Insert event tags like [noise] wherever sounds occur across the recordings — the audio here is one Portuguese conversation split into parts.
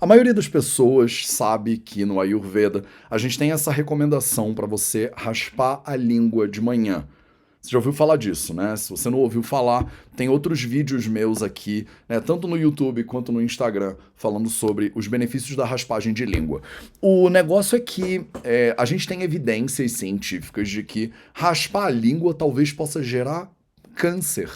A maioria das pessoas sabe que no Ayurveda a gente tem essa recomendação para você raspar a língua de manhã. Você já ouviu falar disso, né? Se você não ouviu falar, tem outros vídeos meus aqui, né, tanto no YouTube quanto no Instagram, falando sobre os benefícios da raspagem de língua. O negócio é que é, a gente tem evidências científicas de que raspar a língua talvez possa gerar câncer.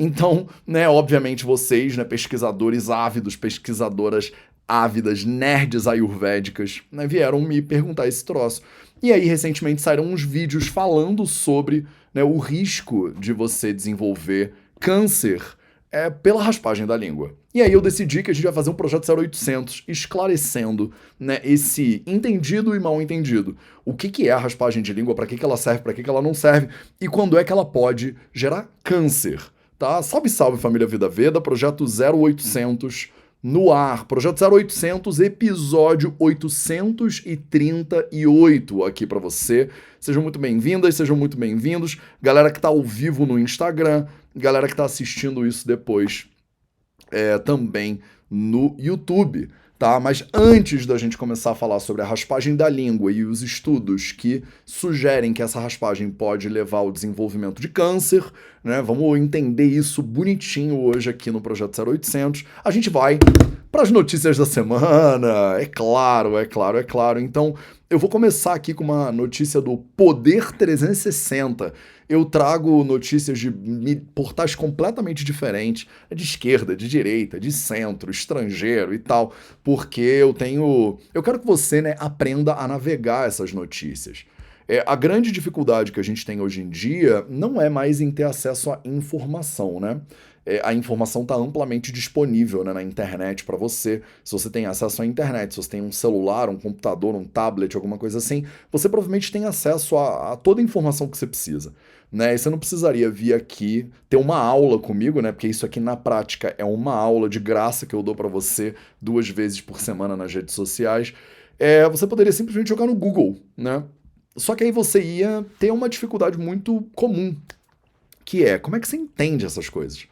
Então, né, obviamente vocês, né, pesquisadores ávidos, pesquisadoras ávidas, nerds ayurvédicas, né, vieram me perguntar esse troço. E aí, recentemente, saíram uns vídeos falando sobre né, o risco de você desenvolver câncer é, pela raspagem da língua. E aí eu decidi que a gente vai fazer um projeto 0800 esclarecendo né, esse entendido e mal entendido. O que, que é a raspagem de língua, para que, que ela serve, para que, que ela não serve e quando é que ela pode gerar câncer. Tá? Salve, salve família Vida Veda, projeto 0800 no ar. Projeto 0800, episódio 838 aqui para você. Sejam muito bem-vindas, sejam muito bem-vindos. Galera que está ao vivo no Instagram, galera que está assistindo isso depois é, também no YouTube tá? Mas antes da gente começar a falar sobre a raspagem da língua e os estudos que sugerem que essa raspagem pode levar ao desenvolvimento de câncer, né? Vamos entender isso bonitinho hoje aqui no Projeto 0800. A gente vai para as notícias da semana. É claro, é claro, é claro. Então, eu vou começar aqui com uma notícia do Poder 360 eu trago notícias de portais completamente diferentes, de esquerda, de direita, de centro, estrangeiro e tal, porque eu tenho. Eu quero que você né, aprenda a navegar essas notícias. É, a grande dificuldade que a gente tem hoje em dia não é mais em ter acesso à informação, né? É, a informação está amplamente disponível né, na internet para você. Se você tem acesso à internet, se você tem um celular, um computador, um tablet, alguma coisa assim, você provavelmente tem acesso a, a toda a informação que você precisa né? E você não precisaria vir aqui ter uma aula comigo, né? Porque isso aqui na prática é uma aula de graça que eu dou para você duas vezes por semana nas redes sociais. É, você poderia simplesmente jogar no Google, né? Só que aí você ia ter uma dificuldade muito comum, que é como é que você entende essas coisas?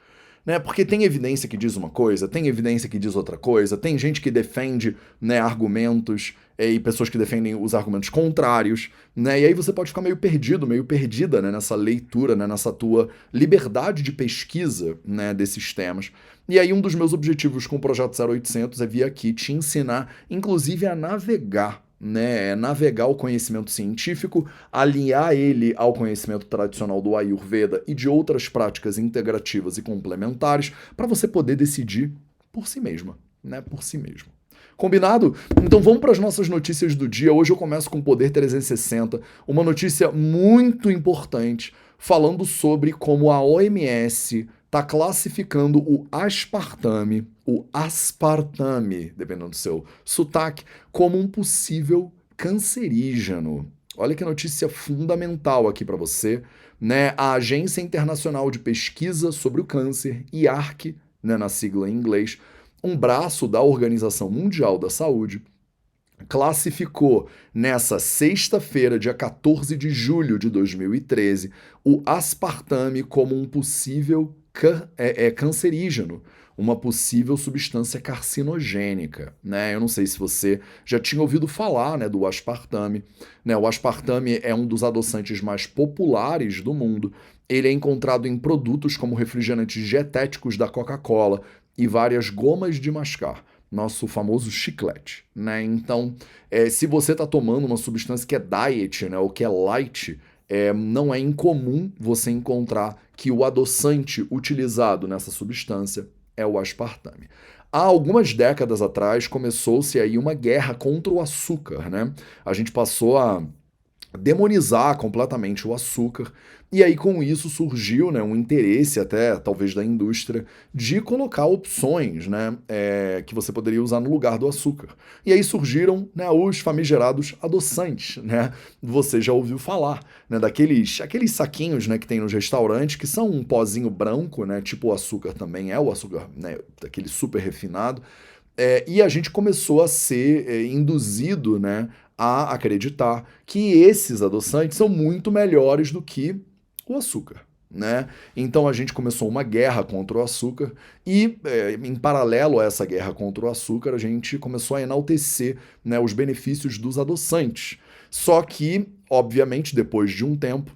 Né? Porque tem evidência que diz uma coisa, tem evidência que diz outra coisa, tem gente que defende né, argumentos é, e pessoas que defendem os argumentos contrários, né? E aí você pode ficar meio perdido, meio perdida né, nessa leitura, né, nessa tua liberdade de pesquisa né, desses temas. E aí um dos meus objetivos com o projeto 0800 é vir aqui te ensinar, inclusive a navegar né, é navegar o conhecimento científico, alinhar ele ao conhecimento tradicional do Ayurveda e de outras práticas integrativas e complementares para você poder decidir por si mesma, né, por si mesmo. Combinado? Então vamos para as nossas notícias do dia. Hoje eu começo com o Poder 360, uma notícia muito importante falando sobre como a OMS está classificando o aspartame, o aspartame, dependendo do seu sotaque, como um possível cancerígeno. Olha que notícia fundamental aqui para você. Né? A Agência Internacional de Pesquisa sobre o Câncer, IARC, né, na sigla em inglês, um braço da Organização Mundial da Saúde, classificou nessa sexta-feira, dia 14 de julho de 2013, o aspartame como um possível é, é cancerígeno, uma possível substância carcinogênica, né? Eu não sei se você já tinha ouvido falar, né, do aspartame, né? O aspartame é um dos adoçantes mais populares do mundo. Ele é encontrado em produtos como refrigerantes dietéticos da Coca-Cola e várias gomas de mascar nosso famoso chiclete, né? Então, é, se você está tomando uma substância que é diet, né, ou que é light, é, não é incomum você encontrar que o adoçante utilizado nessa substância é o aspartame. Há algumas décadas atrás começou-se aí uma guerra contra o açúcar, né? A gente passou a demonizar completamente o açúcar. E aí, com isso, surgiu né, um interesse, até talvez da indústria, de colocar opções né, é, que você poderia usar no lugar do açúcar. E aí surgiram né, os famigerados adoçantes. Né? Você já ouviu falar né, daqueles aqueles saquinhos né, que tem nos restaurantes, que são um pozinho branco, né, tipo o açúcar também é o açúcar, né, daquele super refinado. É, e a gente começou a ser é, induzido né, a acreditar que esses adoçantes são muito melhores do que o açúcar. né? Então a gente começou uma guerra contra o açúcar e, é, em paralelo a essa guerra contra o açúcar, a gente começou a enaltecer né, os benefícios dos adoçantes. Só que, obviamente, depois de um tempo,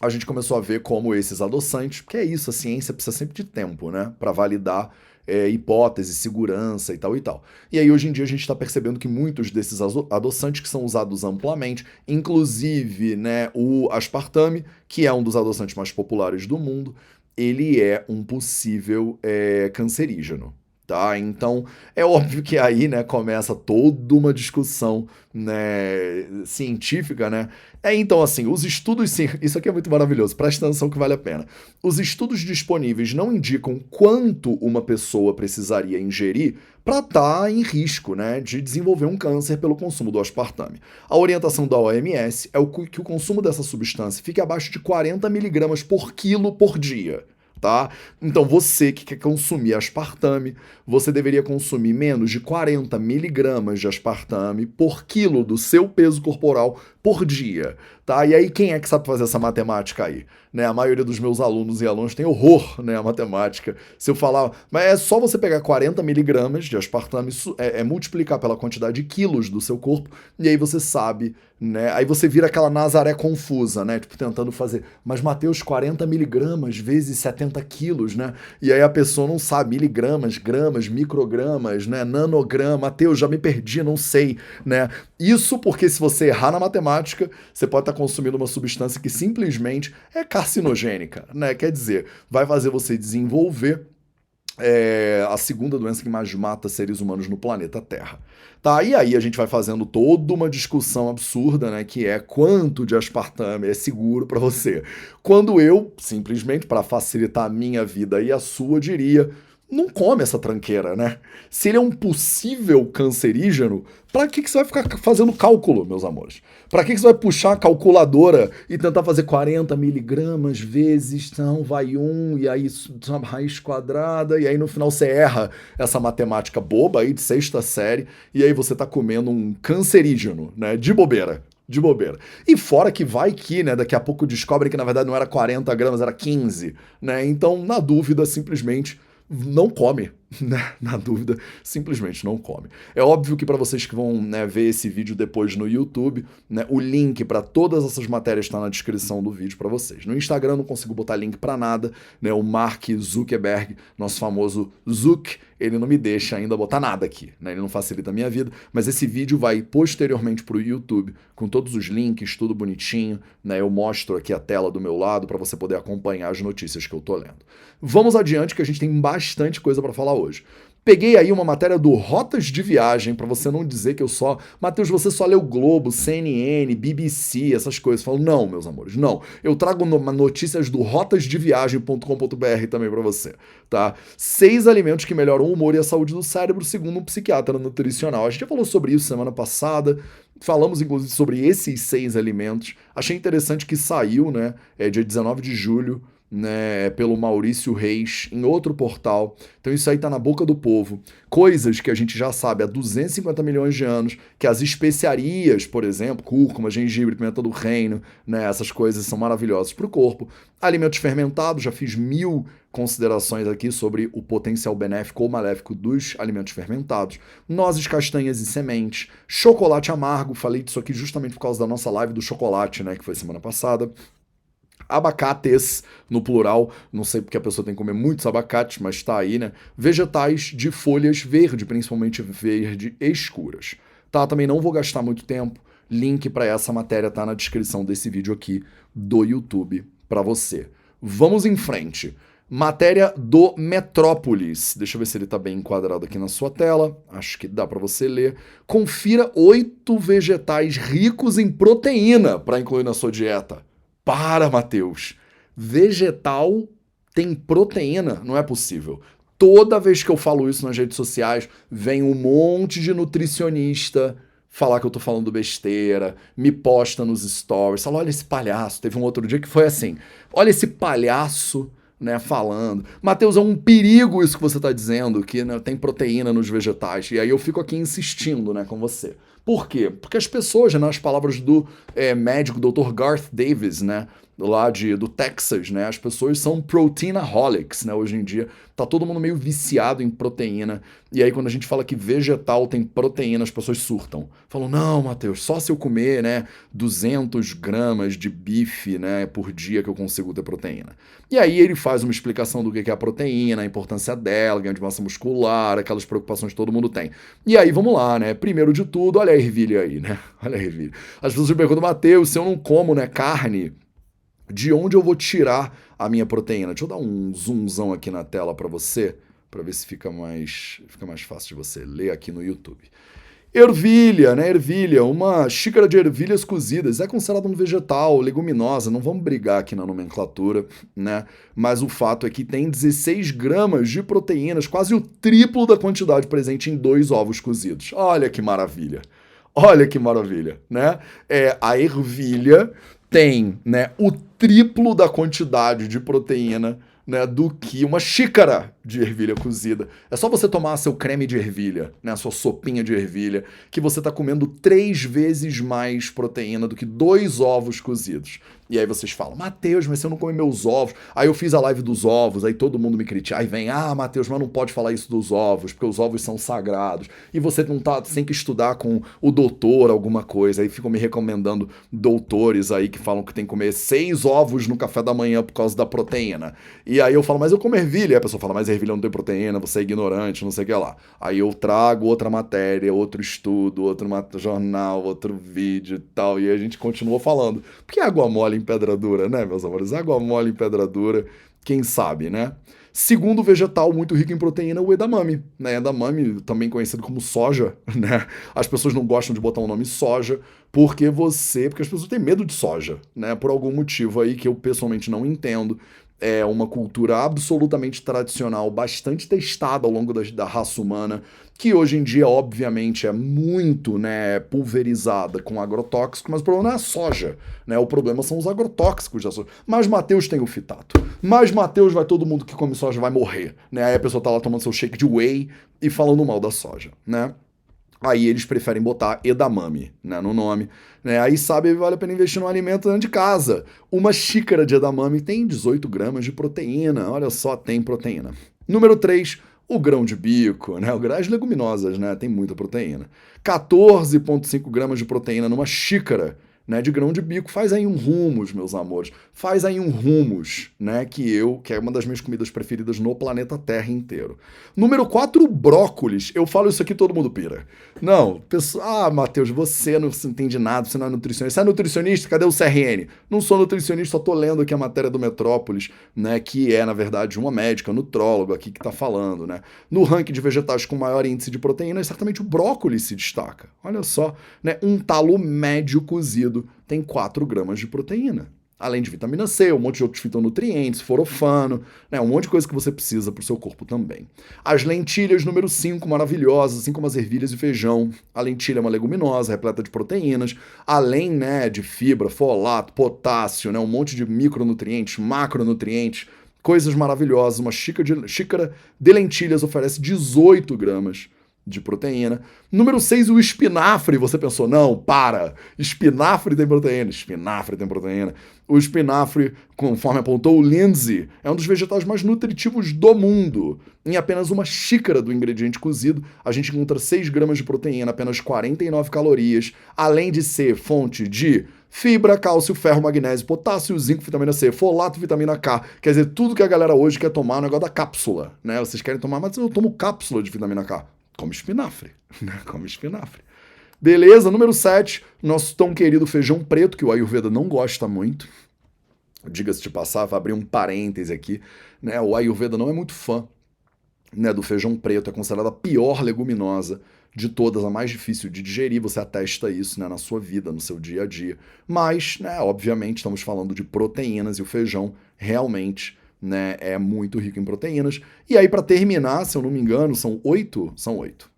a gente começou a ver como esses adoçantes, porque é isso, a ciência precisa sempre de tempo, né, para validar é, hipótese, segurança e tal e tal. E aí, hoje em dia, a gente está percebendo que muitos desses adoçantes que são usados amplamente, inclusive né, o aspartame, que é um dos adoçantes mais populares do mundo, ele é um possível é, cancerígeno. Tá? Então, é óbvio que aí, né, começa toda uma discussão, né, científica, né? É então assim, os estudos, isso aqui é muito maravilhoso, presta atenção que vale a pena. Os estudos disponíveis não indicam quanto uma pessoa precisaria ingerir para estar tá em risco, né, de desenvolver um câncer pelo consumo do aspartame. A orientação da OMS é o que o consumo dessa substância fique abaixo de 40 miligramas por quilo por dia tá? Então você que quer consumir aspartame, você deveria consumir menos de 40 miligramas de aspartame por quilo do seu peso corporal por dia, tá? E aí quem é que sabe fazer essa matemática aí? Né? A maioria dos meus alunos e alunos tem horror, né, a matemática. Se eu falar, mas é só você pegar 40 miligramas de aspartame, é, é multiplicar pela quantidade de quilos do seu corpo, e aí você sabe, né? Aí você vira aquela Nazaré confusa, né? Tipo, tentando fazer, mas Mateus, 40 miligramas vezes 70 quilos, né? E aí a pessoa não sabe, miligramas, gramas, microgramas, né? Nanograma, Mateus, já me perdi, não sei, né? Isso porque se você errar na matemática, você pode estar consumindo uma substância que simplesmente é carcinogênica, né? Quer dizer, vai fazer você desenvolver é, a segunda doença que mais mata seres humanos no planeta Terra. Tá, e aí a gente vai fazendo toda uma discussão absurda, né, que é quanto de aspartame é seguro para você. Quando eu, simplesmente para facilitar a minha vida e a sua, diria não come essa tranqueira, né? Se ele é um possível cancerígeno, para que, que você vai ficar fazendo cálculo, meus amores? Para que, que você vai puxar a calculadora e tentar fazer 40 miligramas vezes, então vai um, e aí raiz quadrada, e aí no final você erra essa matemática boba aí de sexta série, e aí você tá comendo um cancerígeno, né? De bobeira de bobeira. E fora que vai que, né, daqui a pouco descobre que na verdade não era 40 gramas, era 15, né? Então, na dúvida, simplesmente não come, [laughs] né? Na dúvida, simplesmente não come. É óbvio que para vocês que vão né, ver esse vídeo depois no YouTube, né, o link para todas essas matérias está na descrição do vídeo para vocês. No Instagram não consigo botar link para nada, né? O Mark Zuckerberg, nosso famoso Zuck, ele não me deixa ainda botar nada aqui, né? Ele não facilita a minha vida, mas esse vídeo vai posteriormente para o YouTube com todos os links, tudo bonitinho, né? Eu mostro aqui a tela do meu lado para você poder acompanhar as notícias que eu tô lendo. Vamos adiante que a gente tem bastante coisa para falar hoje. Peguei aí uma matéria do Rotas de Viagem, para você não dizer que eu só. Matheus, você só leu Globo, CNN, BBC, essas coisas. falo, não, meus amores, não. Eu trago notícias do rotasdeviagem.com.br também para você, tá? Seis alimentos que melhoram o humor e a saúde do cérebro, segundo um psiquiatra nutricional. A gente já falou sobre isso semana passada. Falamos, inclusive, sobre esses seis alimentos. Achei interessante que saiu, né? É dia 19 de julho né, pelo Maurício Reis em outro portal. Então isso aí tá na boca do povo. Coisas que a gente já sabe há 250 milhões de anos, que as especiarias, por exemplo, cúrcuma, gengibre, pimenta do reino, né, essas coisas são maravilhosas para o corpo. Alimentos fermentados, já fiz mil considerações aqui sobre o potencial benéfico ou maléfico dos alimentos fermentados. Nozes, castanhas e sementes. Chocolate amargo, falei disso aqui justamente por causa da nossa live do chocolate, né, que foi semana passada abacates, no plural, não sei porque a pessoa tem que comer muitos abacates, mas está aí, né? Vegetais de folhas verde, principalmente verde escuras. Tá, também não vou gastar muito tempo. Link para essa matéria tá na descrição desse vídeo aqui do YouTube para você. Vamos em frente. Matéria do Metrópolis. Deixa eu ver se ele está bem enquadrado aqui na sua tela. Acho que dá para você ler. Confira oito vegetais ricos em proteína para incluir na sua dieta. Para, Matheus. Vegetal tem proteína? Não é possível. Toda vez que eu falo isso nas redes sociais, vem um monte de nutricionista falar que eu tô falando besteira, me posta nos stories, fala, olha esse palhaço. Teve um outro dia que foi assim, olha esse palhaço, né, falando. Mateus, é um perigo isso que você tá dizendo, que né, tem proteína nos vegetais. E aí eu fico aqui insistindo, né, com você. Por quê? Porque as pessoas, nas palavras do é, médico Dr. Garth Davis, né, lá de, do Texas, né? As pessoas são proteinaholics, né? Hoje em dia tá todo mundo meio viciado em proteína. E aí quando a gente fala que vegetal tem proteína, as pessoas surtam. Falam, não, Matheus, só se eu comer, né, 200 gramas de bife, né, por dia que eu consigo ter proteína. E aí ele faz uma explicação do que é a proteína, a importância dela, ganho de massa muscular, aquelas preocupações que todo mundo tem. E aí vamos lá, né? Primeiro de tudo, olha a ervilha aí, né? [laughs] Olha a ervilha. As pessoas perguntam, Matheus, se eu não como, né, carne de onde eu vou tirar a minha proteína. Deixa eu dar um zoomzão aqui na tela para você, para ver se fica mais, fica mais fácil de você ler aqui no YouTube. Ervilha, né? Ervilha, uma xícara de ervilhas cozidas. É considerado um vegetal, leguminosa, não vamos brigar aqui na nomenclatura, né? Mas o fato é que tem 16 gramas de proteínas, quase o triplo da quantidade presente em dois ovos cozidos. Olha que maravilha! Olha que maravilha, né? É, a ervilha tem né, o triplo da quantidade de proteína né, do que uma xícara de ervilha cozida. É só você tomar seu creme de ervilha, né, a sua sopinha de ervilha, que você está comendo três vezes mais proteína do que dois ovos cozidos. E aí vocês falam, Mateus, mas você não come meus ovos. Aí eu fiz a live dos ovos, aí todo mundo me critica. Aí vem, ah, Mateus, mas não pode falar isso dos ovos, porque os ovos são sagrados. E você não tá, tem que estudar com o doutor alguma coisa. Aí ficam me recomendando doutores aí que falam que tem que comer seis ovos no café da manhã por causa da proteína. E aí eu falo, mas eu como ervilha. Aí a pessoa fala, mas ervilha não tem proteína, você é ignorante, não sei o que lá. Aí eu trago outra matéria, outro estudo, outro jornal, outro vídeo e tal. E a gente continua falando. Porque água mole em pedra dura, né, meus amores? Água mole em pedra dura, quem sabe, né? Segundo vegetal muito rico em proteína, o edamame. Né? Edamame, também conhecido como soja, [laughs] né? As pessoas não gostam de botar o nome soja porque você, porque as pessoas têm medo de soja, né? Por algum motivo aí que eu pessoalmente não entendo é uma cultura absolutamente tradicional, bastante testada ao longo da, da, raça humana, que hoje em dia, obviamente, é muito né, pulverizada com agrotóxico, mas o problema não é a soja, né? O problema são os agrotóxicos da soja. Mas Mateus tem o fitato. Mas Mateus vai todo mundo que come soja vai morrer, né? Aí a pessoa tá lá tomando seu shake de whey e falando mal da soja, né? Aí eles preferem botar edamame né, no nome. Né? Aí sabe, vale a pena investir no alimento dentro de casa. Uma xícara de edamame tem 18 gramas de proteína. Olha só, tem proteína. Número 3, o grão de bico, né? As leguminosas, né? Tem muita proteína. 14,5 gramas de proteína numa xícara né, de grão de bico. Faz aí um rumos, meus amores. Faz aí um rumos, né, que eu, que é uma das minhas comidas preferidas no planeta Terra inteiro. Número 4, brócolis. Eu falo isso aqui, todo mundo pira. Não, pessoal, ah, Matheus, você não entende nada, você não é nutricionista. Você é nutricionista? Cadê o CRN? Não sou nutricionista, só tô lendo aqui a matéria do Metrópolis, né, que é, na verdade, uma médica, nutrólogo aqui que tá falando, né. No ranking de vegetais com maior índice de proteína, certamente o brócolis se destaca. Olha só, né, um talo médio cozido tem 4 gramas de proteína. Além de vitamina C, um monte de outros fitonutrientes, forofano, né, um monte de coisa que você precisa para o seu corpo também. As lentilhas, número 5, maravilhosas, assim como as ervilhas e feijão. A lentilha é uma leguminosa, repleta de proteínas, além né, de fibra, folato, potássio, né, um monte de micronutrientes, macronutrientes, coisas maravilhosas. Uma xícara de, xícara de lentilhas oferece 18 gramas de proteína. Número 6, o espinafre. Você pensou, não, para. Espinafre tem proteína. Espinafre tem proteína. O espinafre, conforme apontou o Lindsay, é um dos vegetais mais nutritivos do mundo. Em apenas uma xícara do ingrediente cozido, a gente encontra 6 gramas de proteína, apenas 49 calorias, além de ser fonte de fibra, cálcio, ferro, magnésio, potássio, zinco, vitamina C, folato, vitamina K. Quer dizer, tudo que a galera hoje quer tomar é o negócio da cápsula, né? Vocês querem tomar, mas eu tomo cápsula de vitamina K come espinafre, [laughs] né? Come espinafre. Beleza, número 7, nosso tão querido feijão preto, que o Ayurveda não gosta muito. Diga-se de passar, vou abrir um parêntese aqui, né? O Ayurveda não é muito fã né, do feijão preto, é considerada a pior leguminosa de todas, a mais difícil de digerir, você atesta isso né, na sua vida, no seu dia a dia. Mas, né, obviamente, estamos falando de proteínas e o feijão realmente né, é muito rico em proteínas. E aí, para terminar, se eu não me engano, são oito? São oito.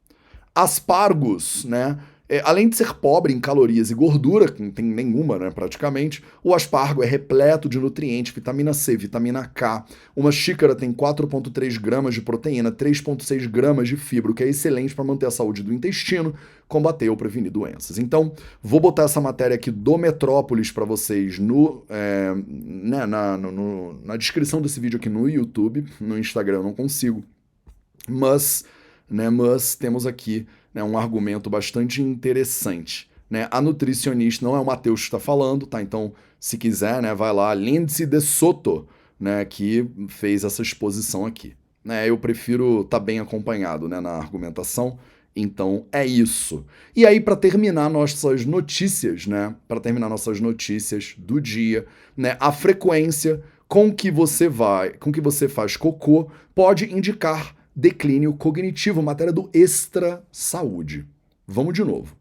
Aspargos, né? É, além de ser pobre em calorias e gordura, que não tem nenhuma, né, praticamente, o aspargo é repleto de nutrientes, vitamina C, vitamina K. Uma xícara tem 4,3 gramas de proteína, 3,6 gramas de fibra, o que é excelente para manter a saúde do intestino, combater ou prevenir doenças. Então, vou botar essa matéria aqui do Metrópolis para vocês no, é, né, na, no, na descrição desse vídeo aqui no YouTube. No Instagram eu não consigo. Mas, né, mas temos aqui né, um argumento bastante interessante. Né? A nutricionista não é o Matheus que está falando, tá? Então, se quiser, né, vai lá, Lindsay de Soto, né, que fez essa exposição aqui. Né? Eu prefiro estar tá bem acompanhado né, na argumentação. Então é isso. E aí para terminar nossas notícias, né? Para terminar nossas notícias do dia, né? A frequência com que você vai, com que você faz cocô pode indicar declínio cognitivo, matéria do Extra Saúde. Vamos de novo.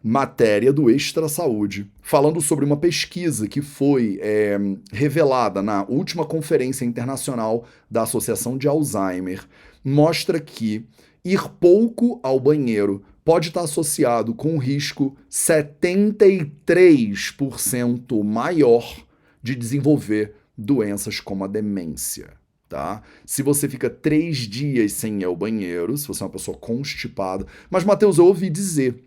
Matéria do Extra Saúde, falando sobre uma pesquisa que foi é, revelada na última Conferência Internacional da Associação de Alzheimer, mostra que ir pouco ao banheiro pode estar associado com um risco 73% maior de desenvolver doenças como a demência tá? Se você fica três dias sem ir ao banheiro, se você é uma pessoa constipada. Mas, Matheus, eu ouvi dizer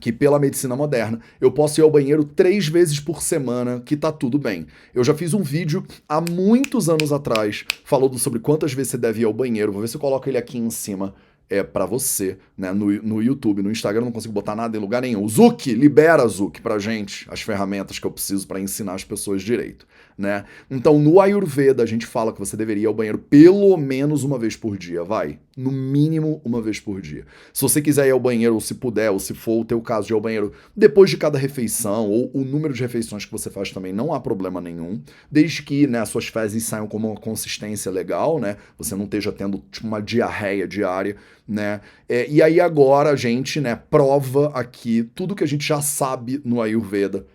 que pela medicina moderna eu posso ir ao banheiro três vezes por semana, que tá tudo bem. Eu já fiz um vídeo há muitos anos atrás falando sobre quantas vezes você deve ir ao banheiro. Vou ver se eu coloco ele aqui em cima é para você, né? No, no YouTube, no Instagram eu não consigo botar nada em lugar nenhum. Zuki, libera Zuki pra gente as ferramentas que eu preciso para ensinar as pessoas direito, né? Então, no Ayurveda a gente fala que você deveria ir ao banheiro pelo menos uma vez por dia, vai no mínimo uma vez por dia. Se você quiser ir ao banheiro, ou se puder, ou se for o teu caso de ir ao banheiro depois de cada refeição, ou o número de refeições que você faz também, não há problema nenhum, desde que né, suas fezes saiam com uma consistência legal, né? Você não esteja tendo tipo, uma diarreia diária, né? É, e aí agora a gente né, prova aqui tudo que a gente já sabe no Ayurveda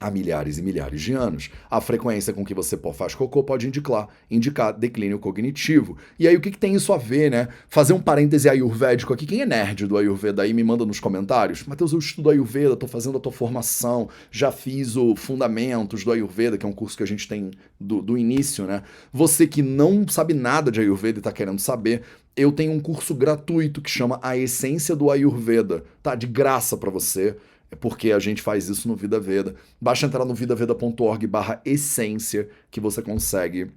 há milhares e milhares de anos. A frequência com que você faz cocô pode indicar, indicar declínio cognitivo. E aí o que, que tem isso a ver, né? Fazer um parêntese ayurvédico aqui. Quem é nerd do Ayurveda aí me manda nos comentários. Matheus, eu estudo Ayurveda, tô fazendo a tua formação, já fiz o Fundamentos do Ayurveda, que é um curso que a gente tem do, do início, né? Você que não sabe nada de Ayurveda e tá querendo saber, eu tenho um curso gratuito que chama A Essência do Ayurveda, tá? De graça para você. É porque a gente faz isso no Vida Veda. Basta entrar no vidaveda.org barra essência que você consegue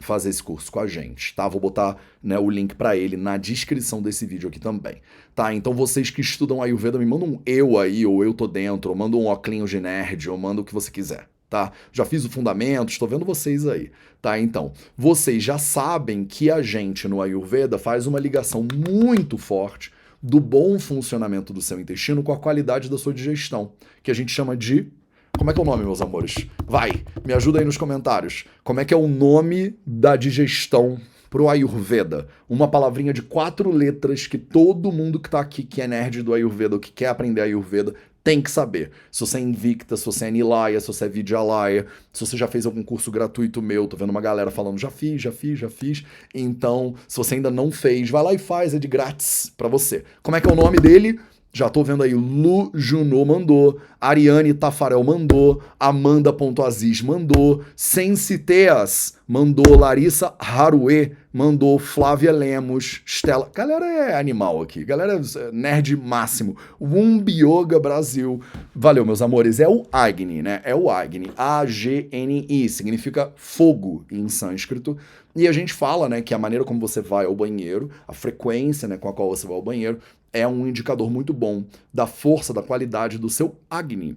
fazer esse curso com a gente, tá? Vou botar né, o link para ele na descrição desse vídeo aqui também, tá? Então vocês que estudam Ayurveda, me mandam um eu aí, ou eu tô dentro, ou manda um óculos de nerd, ou manda o que você quiser, tá? Já fiz o fundamento, estou vendo vocês aí, tá? Então, vocês já sabem que a gente no Ayurveda faz uma ligação muito forte do bom funcionamento do seu intestino com a qualidade da sua digestão, que a gente chama de. Como é que é o nome, meus amores? Vai, me ajuda aí nos comentários. Como é que é o nome da digestão pro Ayurveda? Uma palavrinha de quatro letras que todo mundo que tá aqui, que é nerd do Ayurveda ou que quer aprender Ayurveda, tem que saber. Se você é Invicta, se você é Nilaya, se você é Vidyalaya, se você já fez algum curso gratuito meu, tô vendo uma galera falando, já fiz, já fiz, já fiz. Então, se você ainda não fez, vai lá e faz, é de grátis para você. Como é que é o nome dele? Já tô vendo aí, Lu Junô mandou, Ariane Tafarel mandou, Amanda.aziz mandou, Sensiteas mandou, Larissa Harue mandou, Flávia Lemos, Stella. Galera é animal aqui, galera é nerd máximo. Wumbi Yoga Brasil. Valeu, meus amores. É o Agni, né? É o Agni. A-G-N-I. Significa fogo em sânscrito. E a gente fala, né, que a maneira como você vai ao banheiro, a frequência, né, com a qual você vai ao banheiro, é um indicador muito bom da força, da qualidade do seu Agni.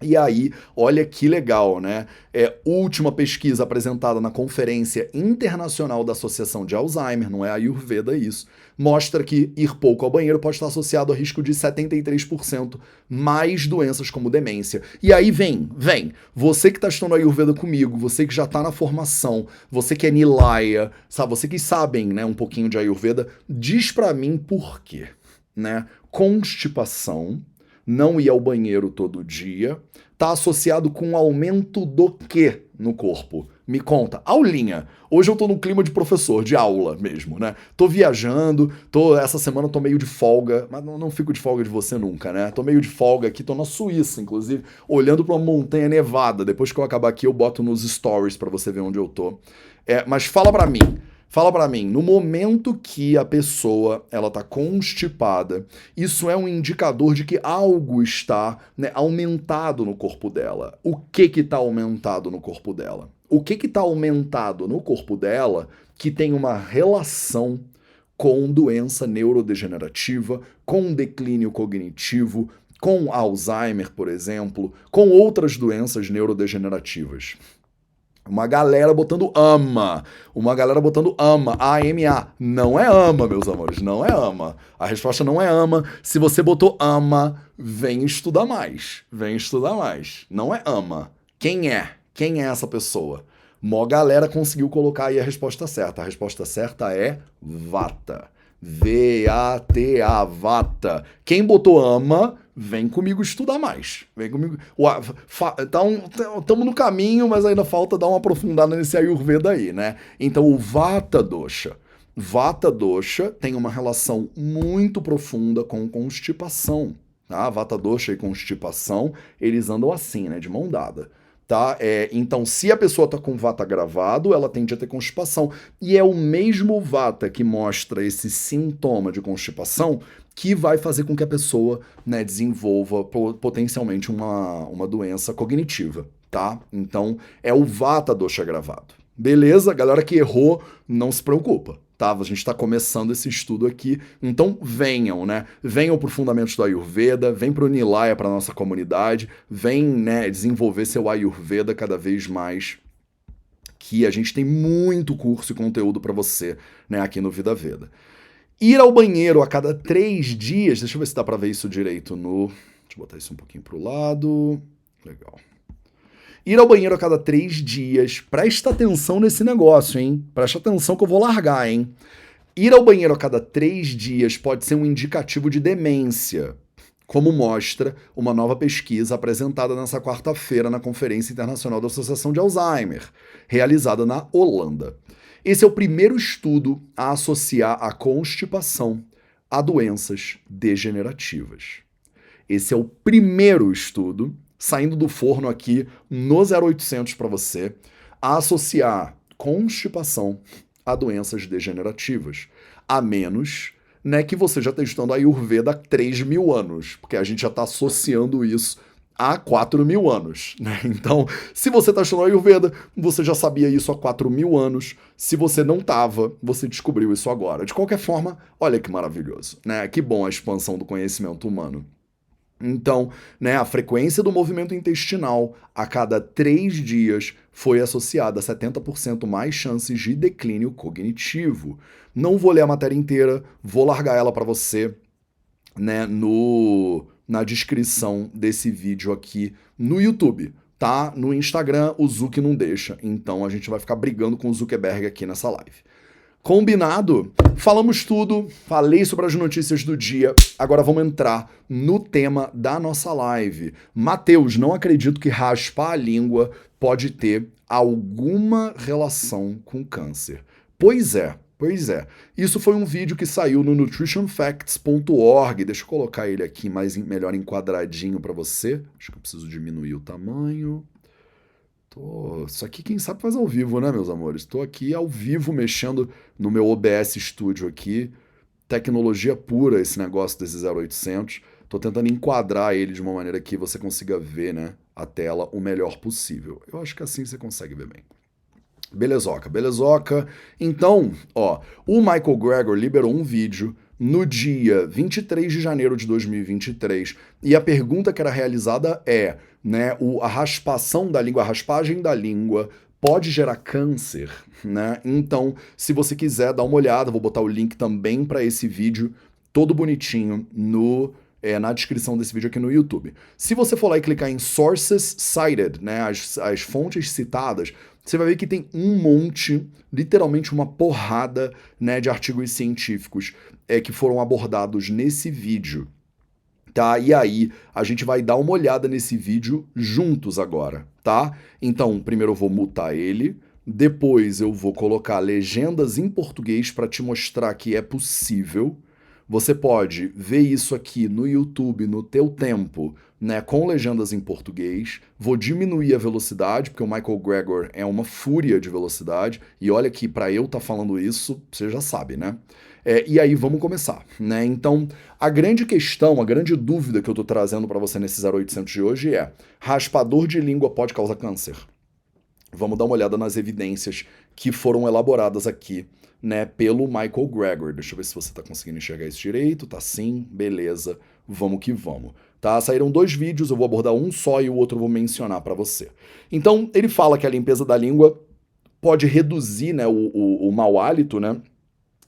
E aí, olha que legal, né? É última pesquisa apresentada na Conferência Internacional da Associação de Alzheimer, não é a Ayurveda isso, mostra que ir pouco ao banheiro pode estar associado a risco de 73% mais doenças como demência. E aí vem, vem, você que está estudando Ayurveda comigo, você que já está na formação, você que é Nilaya, sabe, você que sabem, né, um pouquinho de Ayurveda, diz para mim por quê, né? Constipação não ir ao banheiro todo dia, está associado com um aumento do que no corpo? Me conta. Aulinha. Hoje eu tô no clima de professor, de aula mesmo, né? Tô viajando, tô essa semana tô meio de folga, mas não, não fico de folga de você nunca, né? Tô meio de folga aqui, tô na Suíça, inclusive, olhando para uma montanha nevada. Depois que eu acabar aqui, eu boto nos stories para você ver onde eu tô. É, mas fala para mim. Fala para mim, no momento que a pessoa ela tá constipada, isso é um indicador de que algo está né, aumentado no corpo dela. O que que tá aumentado no corpo dela? O que que tá aumentado no corpo dela que tem uma relação com doença neurodegenerativa, com declínio cognitivo, com Alzheimer, por exemplo, com outras doenças neurodegenerativas. Uma galera botando ama. Uma galera botando ama. A-M-A. Não é ama, meus amores. Não é ama. A resposta não é ama. Se você botou ama, vem estudar mais. Vem estudar mais. Não é ama. Quem é? Quem é essa pessoa? Mó galera conseguiu colocar aí a resposta certa. A resposta certa é Vata. V-A-T-A, Vata. Quem botou ama vem comigo estudar mais. Vem comigo. Estamos tá no caminho, mas ainda falta dar uma aprofundada nesse Ayurveda aí, né? Então, o Vata Dosha. Vata Dosha tem uma relação muito profunda com constipação. Tá? Vata Dosha e constipação, eles andam assim, né? De mão dada. Tá? É, então, se a pessoa está com vata gravado, ela tende a ter constipação. E é o mesmo vata que mostra esse sintoma de constipação que vai fazer com que a pessoa né, desenvolva potencialmente uma, uma doença cognitiva, tá? Então, é o Vata Dosha gravado. Beleza? Galera que errou, não se preocupa, tá? A gente está começando esse estudo aqui, então venham, né? Venham para Fundamentos do Ayurveda, vem para o Nilaya, para nossa comunidade, vem né, desenvolver seu Ayurveda cada vez mais que a gente tem muito curso e conteúdo para você né, aqui no Vida Veda. Ir ao banheiro a cada três dias. Deixa eu ver se dá para ver isso direito no. Deixa eu botar isso um pouquinho para o lado. Legal. Ir ao banheiro a cada três dias. Presta atenção nesse negócio, hein? Presta atenção que eu vou largar, hein? Ir ao banheiro a cada três dias pode ser um indicativo de demência, como mostra uma nova pesquisa apresentada nessa quarta-feira na Conferência Internacional da Associação de Alzheimer, realizada na Holanda. Esse é o primeiro estudo a associar a constipação a doenças degenerativas. Esse é o primeiro estudo saindo do forno aqui no 0800 para você a associar constipação a doenças degenerativas, a menos né, que você já esteja estudando a Ayurveda há 3 mil anos, porque a gente já está associando isso há 4 mil anos. Né? [laughs] Então, se você está estudando Ayurveda, você já sabia isso há 4 mil anos. Se você não estava, você descobriu isso agora. De qualquer forma, olha que maravilhoso. Né? Que bom a expansão do conhecimento humano. Então, né, a frequência do movimento intestinal a cada três dias foi associada a 70% mais chances de declínio cognitivo. Não vou ler a matéria inteira, vou largar ela para você né, no na descrição desse vídeo aqui no YouTube. Tá? No Instagram, o Zuck não deixa. Então a gente vai ficar brigando com o Zuckerberg aqui nessa live. Combinado? Falamos tudo, falei sobre as notícias do dia. Agora vamos entrar no tema da nossa live. Mateus, não acredito que raspar a língua pode ter alguma relação com câncer. Pois é, Pois é. Isso foi um vídeo que saiu no nutritionfacts.org. Deixa eu colocar ele aqui mais melhor enquadradinho para você. Acho que eu preciso diminuir o tamanho. Tô... Isso aqui quem sabe faz ao vivo, né, meus amores? Estou aqui ao vivo mexendo no meu OBS Studio aqui. Tecnologia pura esse negócio desse 0800. Estou tentando enquadrar ele de uma maneira que você consiga ver, né, a tela o melhor possível. Eu acho que assim você consegue ver bem. Belezoca, belezoca. Então, ó, o Michael Gregor liberou um vídeo no dia 23 de janeiro de 2023 e a pergunta que era realizada é, né, o, a raspação da língua, a raspagem da língua pode gerar câncer, né? Então, se você quiser dar uma olhada, vou botar o link também para esse vídeo todo bonitinho no é, na descrição desse vídeo aqui no YouTube. Se você for lá e clicar em Sources Cited, né, as, as fontes citadas, você vai ver que tem um monte, literalmente uma porrada né, de artigos científicos é, que foram abordados nesse vídeo. Tá? E aí, a gente vai dar uma olhada nesse vídeo juntos agora, tá? Então, primeiro eu vou mutar ele, Depois eu vou colocar legendas em português para te mostrar que é possível. Você pode ver isso aqui no YouTube no teu tempo, né, com legendas em português. Vou diminuir a velocidade, porque o Michael Gregor é uma fúria de velocidade. E olha que para eu estar tá falando isso, você já sabe, né? É, e aí vamos começar, né? Então, a grande questão, a grande dúvida que eu estou trazendo para você nesse 0800 de hoje é: raspador de língua pode causar câncer? Vamos dar uma olhada nas evidências que foram elaboradas aqui, né, pelo Michael Gregor. Deixa eu ver se você está conseguindo enxergar isso direito. Tá sim, beleza. Vamos que vamos. Tá? Saíram dois vídeos, eu vou abordar um só e o outro eu vou mencionar para você. Então, ele fala que a limpeza da língua pode reduzir, né, o, o, o mau hálito, né?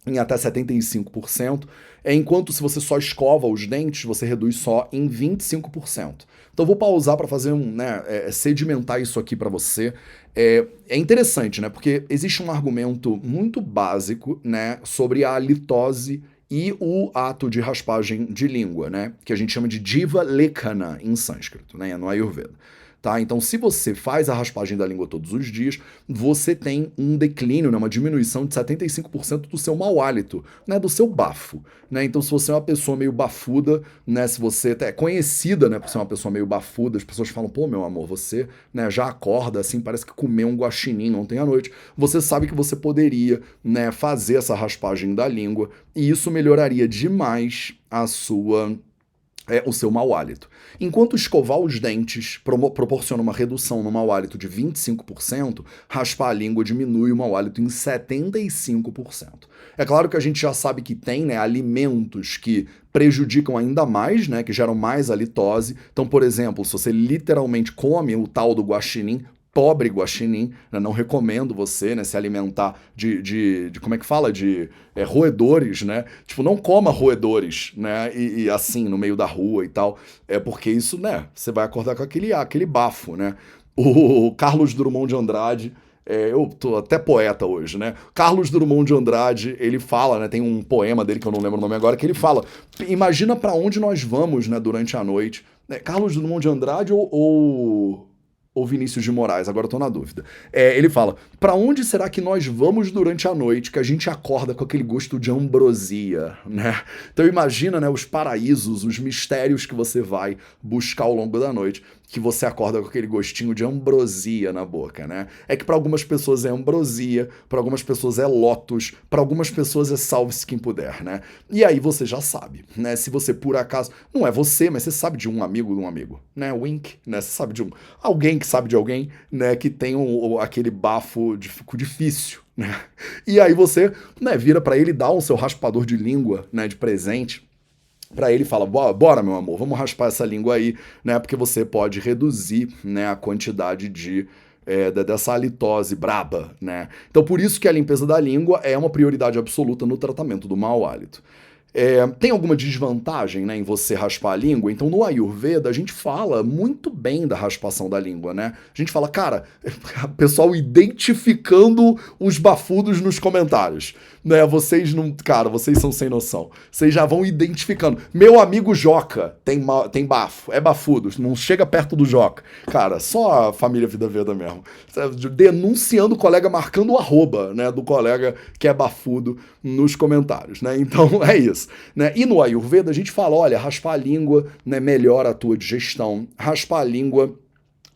em até 75%, enquanto se você só escova os dentes, você reduz só em 25%. Então vou pausar para fazer um, né, é, sedimentar isso aqui para você. É, é, interessante, né, porque existe um argumento muito básico, né, sobre a litose e o ato de raspagem de língua, né, que a gente chama de diva lekana em sânscrito, né, no Ayurveda. Tá? Então, se você faz a raspagem da língua todos os dias, você tem um declínio, né, uma diminuição de 75% do seu mau hálito, né, do seu bafo. Né? Então, se você é uma pessoa meio bafuda, né, se você é conhecida né, por ser uma pessoa meio bafuda, as pessoas falam, pô, meu amor, você né, já acorda assim, parece que comeu um guaxinim ontem à noite. Você sabe que você poderia né, fazer essa raspagem da língua e isso melhoraria demais a sua é o seu mau hálito. Enquanto escovar os dentes proporciona uma redução no mau hálito de 25%, raspar a língua diminui o mau hálito em 75%. É claro que a gente já sabe que tem né, alimentos que prejudicam ainda mais, né, que geram mais halitose. Então, por exemplo, se você literalmente come o tal do guaxinim, pobre guaxinim, né? não recomendo você né, se alimentar de, de, de, como é que fala, de é, roedores, né? Tipo, não coma roedores, né? E, e, assim, no meio da rua e tal, é porque isso, né? Você vai acordar com aquele, aquele bafo, né? O Carlos Drummond de Andrade, é, eu tô até poeta hoje, né? Carlos Drummond de Andrade, ele fala, né? Tem um poema dele que eu não lembro o nome agora, que ele fala: imagina para onde nós vamos, né, durante a noite. Né? Carlos Drummond de Andrade ou, ou ou Vinícius de Moraes, agora eu tô na dúvida. É, ele fala: para onde será que nós vamos durante a noite que a gente acorda com aquele gosto de ambrosia, né? Então imagina, né, os paraísos, os mistérios que você vai buscar ao longo da noite que você acorda com aquele gostinho de ambrosia na boca, né? É que para algumas pessoas é ambrosia, para algumas pessoas é lotus, para algumas pessoas é salve-se quem puder, né? E aí você já sabe, né? Se você por acaso, não é você, mas você sabe de um amigo de um amigo, né? Wink, né? Você sabe de um alguém que sabe de alguém, né, que tem um, aquele bafo difícil, né? E aí você, né, vira para ele dá o seu raspador de língua, né, de presente para ele fala, bora meu amor, vamos raspar essa língua aí, né? Porque você pode reduzir, né, a quantidade de é, dessa halitose braba, né? Então por isso que a limpeza da língua é uma prioridade absoluta no tratamento do mau hálito. É, tem alguma desvantagem né, em você raspar a língua? Então, no Ayurveda, a gente fala muito bem da raspação da língua, né? A gente fala, cara, [laughs] pessoal identificando os bafudos nos comentários. Né? Vocês não. Cara, vocês são sem noção. Vocês já vão identificando. Meu amigo Joca tem, tem bafo, é bafudo, não chega perto do Joca. Cara, só a família Vida Veda mesmo. Denunciando o colega, marcando o arroba né, do colega que é bafudo nos comentários, né? Então [laughs] é isso. Né? E no Ayurveda a gente fala: olha, raspar a língua né, melhora a tua digestão, raspar a língua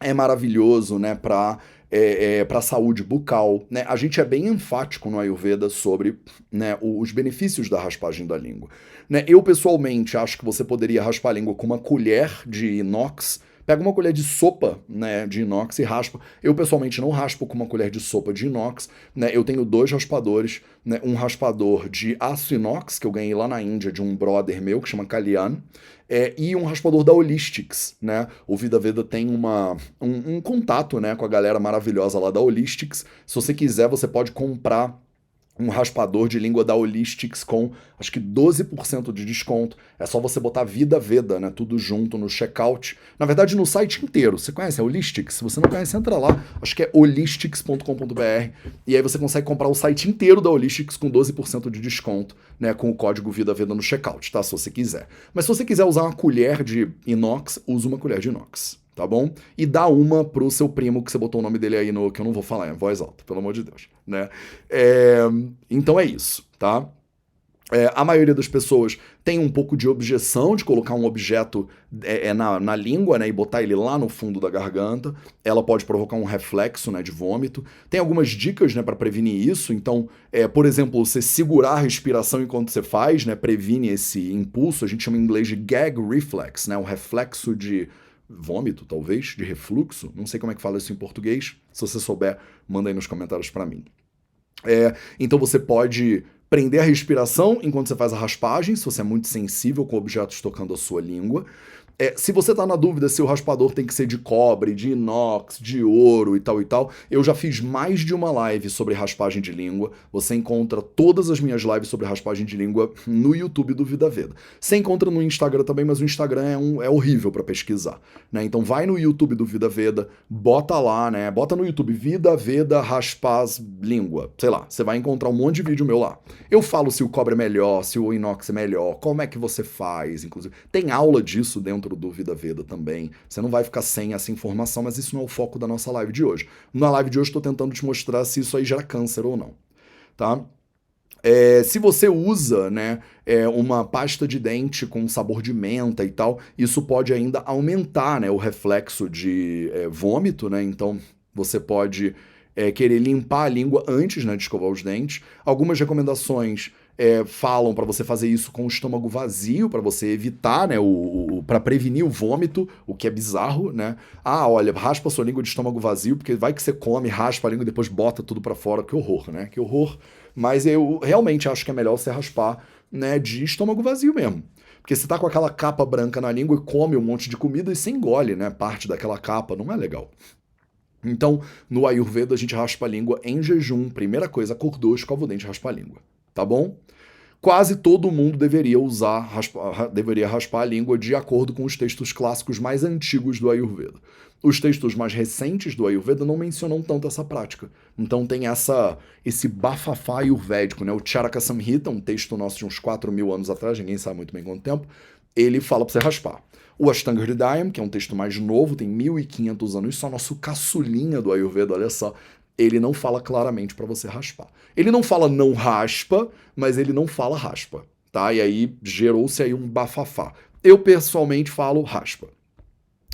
é maravilhoso né, para é, é, para a saúde bucal. Né? A gente é bem enfático no Ayurveda sobre né, os benefícios da raspagem da língua. Né? Eu, pessoalmente, acho que você poderia raspar a língua com uma colher de inox Pega uma colher de sopa né, de inox e raspa. Eu pessoalmente não raspo com uma colher de sopa de inox. Né? Eu tenho dois raspadores, né? um raspador de aço inox, que eu ganhei lá na Índia de um brother meu, que chama Kalyan, é, e um raspador da Holistics. Né? O Vida Veda tem uma, um, um contato né, com a galera maravilhosa lá da Holistics. Se você quiser, você pode comprar um raspador de língua da Holistics com acho que 12% de desconto. É só você botar Vida Veda, né? Tudo junto no checkout. Na verdade, no site inteiro. Você conhece a Holistics? Se você não conhece, entra lá. Acho que é holistics.com.br. E aí você consegue comprar o site inteiro da Holistics com 12% de desconto, né? Com o código Vida Veda no checkout, tá? Se você quiser. Mas se você quiser usar uma colher de inox, use uma colher de inox tá bom? E dá uma pro seu primo que você botou o nome dele aí no que eu não vou falar em voz alta, pelo amor de Deus, né? É, então é isso, tá? É, a maioria das pessoas tem um pouco de objeção de colocar um objeto é, é, na, na língua né, e botar ele lá no fundo da garganta. Ela pode provocar um reflexo né, de vômito. Tem algumas dicas né, para prevenir isso. Então, é, por exemplo, você segurar a respiração enquanto você faz, né, previne esse impulso. A gente chama em inglês de gag reflex, né, um reflexo de vômito, talvez, de refluxo. Não sei como é que fala isso em português. Se você souber, manda aí nos comentários para mim. É, então você pode prender a respiração enquanto você faz a raspagem, se você é muito sensível com objetos tocando a sua língua. É, se você tá na dúvida se o raspador tem que ser de cobre, de inox, de ouro e tal e tal, eu já fiz mais de uma live sobre raspagem de língua. Você encontra todas as minhas lives sobre raspagem de língua no YouTube do Vida Veda. Você encontra no Instagram também, mas o Instagram é, um, é horrível para pesquisar. Né? Então vai no YouTube do Vida Veda, bota lá, né? Bota no YouTube Vida Veda Raspaz Língua. Sei lá, você vai encontrar um monte de vídeo meu lá. Eu falo se o cobre é melhor, se o inox é melhor, como é que você faz, inclusive. Tem aula disso dentro dentro do Vida Veda também. Você não vai ficar sem essa informação, mas isso não é o foco da nossa live de hoje. Na live de hoje estou tentando te mostrar se isso aí gera câncer ou não, tá? É, se você usa né, é, uma pasta de dente com sabor de menta e tal, isso pode ainda aumentar né, o reflexo de é, vômito, né? Então você pode é, querer limpar a língua antes né, de escovar os dentes. Algumas recomendações é, falam para você fazer isso com o estômago vazio, para você evitar, né, o, o para prevenir o vômito, o que é bizarro, né? Ah, olha, raspa sua língua de estômago vazio, porque vai que você come, raspa a língua e depois bota tudo para fora, que horror, né? Que horror. Mas eu realmente acho que é melhor você raspar, né, de estômago vazio mesmo. Porque você tá com aquela capa branca na língua e come um monte de comida e você engole, né, parte daquela capa, não é legal. Então, no Ayurveda a gente raspa a língua em jejum, primeira coisa, acordou, escova o dente, raspa a língua tá bom? Quase todo mundo deveria usar, deveria raspar a língua de acordo com os textos clássicos mais antigos do Ayurveda. Os textos mais recentes do Ayurveda não mencionam tanto essa prática. Então tem essa esse bafafá ayurvédico, né? O Charaka Samhita, um texto nosso de uns 4 mil anos atrás, ninguém sabe muito bem quanto tempo, ele fala para você raspar. O Ashtanga Hridayam, que é um texto mais novo, tem 1500 anos, só nosso caçulinha do Ayurveda, olha só, ele não fala claramente para você raspar. Ele não fala não raspa, mas ele não fala raspa, tá? E aí gerou-se aí um bafafá. Eu pessoalmente falo raspa,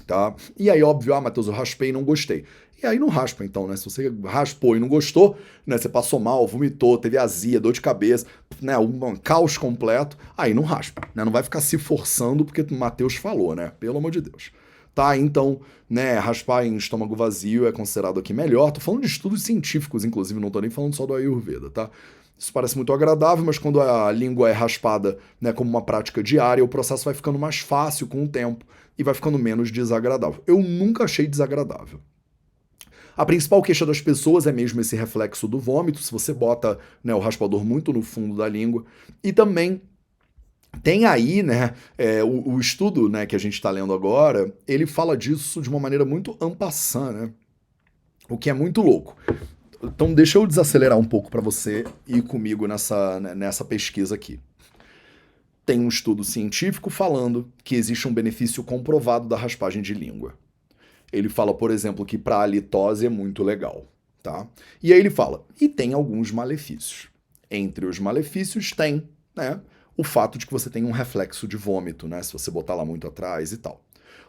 tá? E aí, óbvio, ah, Matheus, eu raspei e não gostei. E aí não raspa, então, né? Se você raspou e não gostou, né? Você passou mal, vomitou, teve azia, dor de cabeça, né? Um, caos completo, aí não raspa, né? Não vai ficar se forçando porque o Matheus falou, né? Pelo amor de Deus tá? Então, né, raspar em estômago vazio é considerado aqui melhor. Tô falando de estudos científicos, inclusive, não tô nem falando só do Ayurveda, tá? Isso parece muito agradável, mas quando a língua é raspada né, como uma prática diária, o processo vai ficando mais fácil com o tempo e vai ficando menos desagradável. Eu nunca achei desagradável. A principal queixa das pessoas é mesmo esse reflexo do vômito, se você bota né, o raspador muito no fundo da língua. E também tem aí, né, é, o, o, estudo né, que a gente está lendo agora, ele fala disso de uma maneira muito ampassã, né? O que é muito louco. Então deixa eu desacelerar um pouco para você ir comigo nessa, né, nessa pesquisa aqui. Tem um estudo científico falando que existe um benefício comprovado da raspagem de língua. Ele fala, por exemplo, que para a é muito legal, tá? E aí ele fala, e tem alguns malefícios. Entre os malefícios tem, né, o fato de que você tem um reflexo de vômito, né? Se você botar lá muito atrás e tal.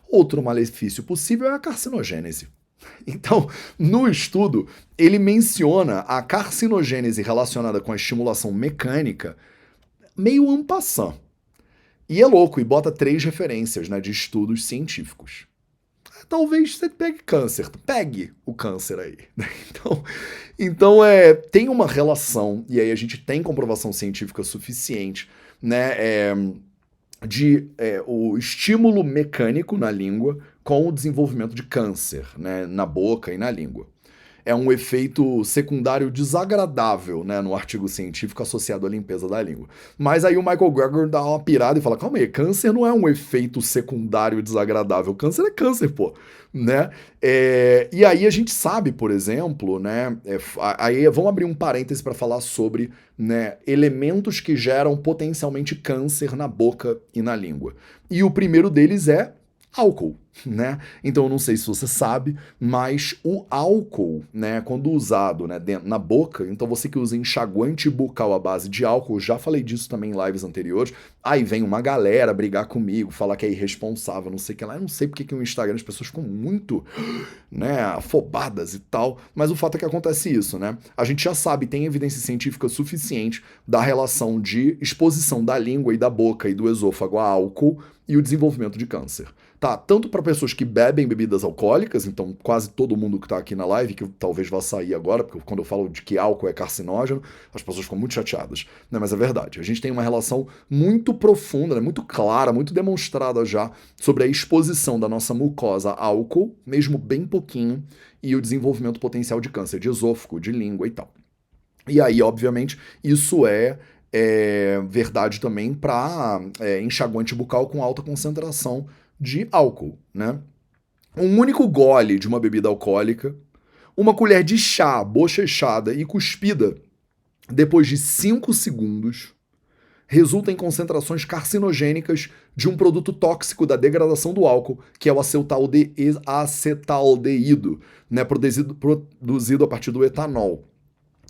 Outro malefício possível é a carcinogênese. [laughs] Então, no estudo, ele menciona a carcinogênese relacionada com a estimulação mecânica meio ampassant. E é louco, e bota três referências né, de estudos científicos. Talvez você pegue câncer, pegue o câncer aí. Né? [laughs] Então, então é, tem uma relação, e aí a gente tem comprovação científica suficiente né, é, de é, o estímulo mecânico na língua com o desenvolvimento de câncer né, na boca e na língua. É um efeito secundário desagradável né, no artigo científico associado à limpeza da língua. Mas aí o Michael Greger dá uma pirada e fala: calma aí, câncer não é um efeito secundário desagradável. Câncer é câncer, pô né? É, e aí a gente sabe, por exemplo, né? É, aí vamos abrir um parêntese para falar sobre né, elementos que geram potencialmente câncer na boca e na língua. E o primeiro deles é álcool. né? Então eu não sei se você sabe, mas o álcool, né, quando usado, né, dentro, na boca, então você que usa enxaguante bucal à base de álcool, já falei disso também em lives anteriores. Aí vem uma galera brigar comigo, falar que é irresponsável, não sei o que lá. Eu não sei porque que no Instagram as pessoas ficam muito, né, afobadas e tal, mas o fato é que acontece isso, né? A gente já sabe, tem evidência científica suficiente da relação de exposição da língua e da boca e do esôfago a álcool e o desenvolvimento de câncer tá tanto para pessoas que bebem bebidas alcoólicas, então quase todo mundo que está aqui na live, que talvez vá sair agora, porque quando eu falo de que álcool é carcinógeno, as pessoas ficam muito chateadas. Né? Mas é verdade, a gente tem uma relação muito profunda, né? muito clara, muito demonstrada já sobre a exposição da nossa mucosa a álcool, mesmo bem pouquinho, e o desenvolvimento potencial de câncer de esôfago, de língua e tal. E aí, obviamente, isso é é, verdade também para é, enxaguante bucal com alta concentração de álcool, né? Um único gole de uma bebida alcoólica, uma colher de chá bochechada e cuspida depois de 5 segundos resulta em concentrações carcinogênicas de um produto tóxico da degradação do álcool, que é o acetaldeído, né, produzido, produzido a partir do etanol.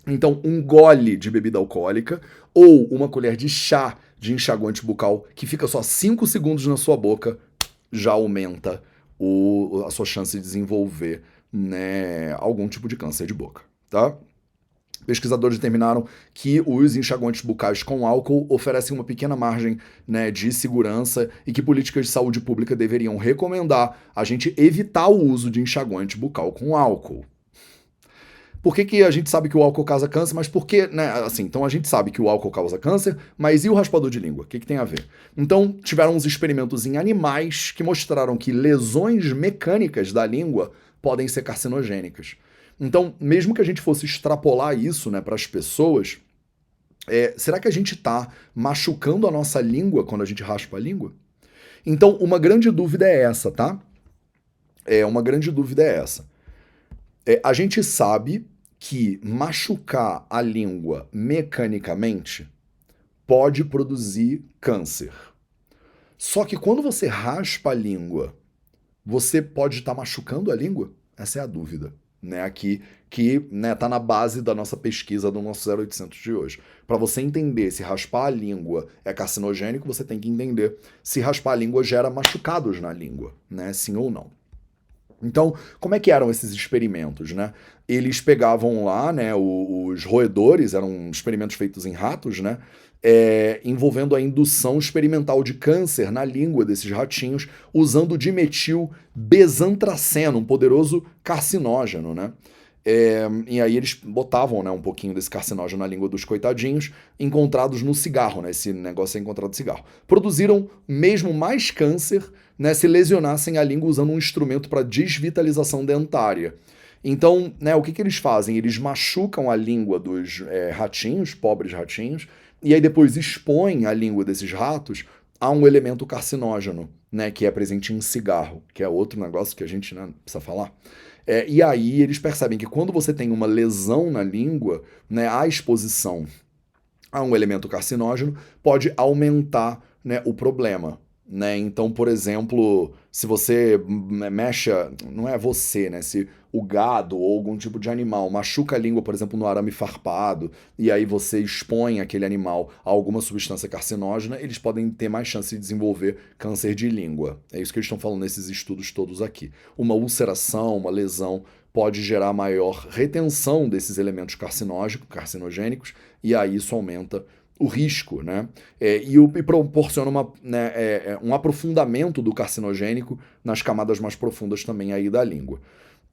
Então, um gole de bebida alcoólica ou uma colher de chá de enxaguante bucal que fica só 5 segundos na sua boca já aumenta o, a sua chance de desenvolver né, algum tipo de câncer de boca, tá? Pesquisadores determinaram que os enxaguantes bucais com álcool oferecem uma pequena margem né, de segurança e que políticas de saúde pública deveriam recomendar a gente evitar o uso de enxaguante bucal com álcool. Por que, que a gente sabe que o álcool causa câncer? Mas por que, né? Assim, então a gente sabe que o álcool causa câncer, mas e o raspador de língua? O que, que tem a ver? Então, tiveram uns experimentos em animais que mostraram que lesões mecânicas da língua podem ser carcinogênicas. Então, mesmo que a gente fosse extrapolar isso né, para as pessoas, é, será que a gente está machucando a nossa língua quando a gente raspa a língua? Então, uma grande dúvida é essa, tá? É, uma grande dúvida é essa. É, a gente sabe que machucar a língua mecanicamente pode produzir câncer. Só que quando você raspa a língua, você pode estar tá machucando a língua? Essa é a dúvida, né? Aqui que né, tá na base da nossa pesquisa do nosso 0800 de hoje. Para você entender se raspar a língua é carcinogênico, você tem que entender se raspar a língua gera machucados na língua, né? Sim ou não. Então, como é que eram esses experimentos, né? Eles pegavam lá, né, os roedores, eram experimentos feitos em ratos, né? É, envolvendo a indução experimental de câncer na língua desses ratinhos, usando dimetil besantraceno, um poderoso carcinógeno, né? É, e aí eles botavam né, um pouquinho desse carcinógeno na língua dos coitadinhos, encontrados no cigarro, né? Esse negócio é encontrado no cigarro. Produziram mesmo mais câncer né, se lesionassem a língua usando um instrumento para desvitalização dentária. Então, né, o que, que eles fazem? Eles machucam a língua dos é, ratinhos, pobres ratinhos, e aí depois expõem a língua desses ratos a um elemento carcinógeno, né, que é presente em cigarro, que é outro negócio que a gente né, precisa falar. É, e aí eles percebem que quando você tem uma lesão na língua, né, a exposição a um elemento carcinógeno pode aumentar né, o problema. Né? Então, por exemplo, se você mexe, não é você, né? Se o gado ou algum tipo de animal machuca a língua, por exemplo, no arame farpado, e aí você expõe aquele animal a alguma substância carcinógena, eles podem ter mais chance de desenvolver câncer de língua. É isso que eles estão falando nesses estudos todos aqui. Uma ulceração, uma lesão pode gerar maior retenção desses elementos carcinogênicos, e aí isso aumenta o risco, né? É, e, e, proporciona uma, né, é, é, um aprofundamento do carcinogênico nas camadas mais profundas também aí da língua.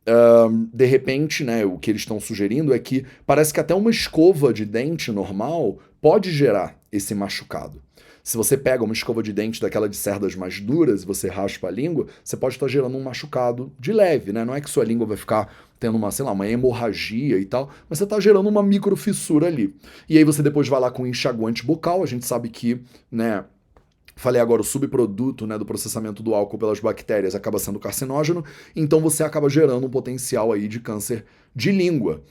Uh, de repente, né, o que eles estão sugerindo é que parece que até uma escova de dente normal pode gerar esse machucado. Se você pega uma escova de dente daquela de cerdas mais duras e você raspa a língua, você pode estar gerando um machucado de leve, né? Não é que sua língua vai ficar tendo uma, sei lá, uma hemorragia e tal, mas você está gerando uma microfissura ali. E aí você depois vai lá com enxaguante bucal, a gente sabe que, né, falei agora, o subproduto né, do processamento do álcool pelas bactérias acaba sendo carcinógeno, então você acaba gerando um potencial aí de câncer de língua.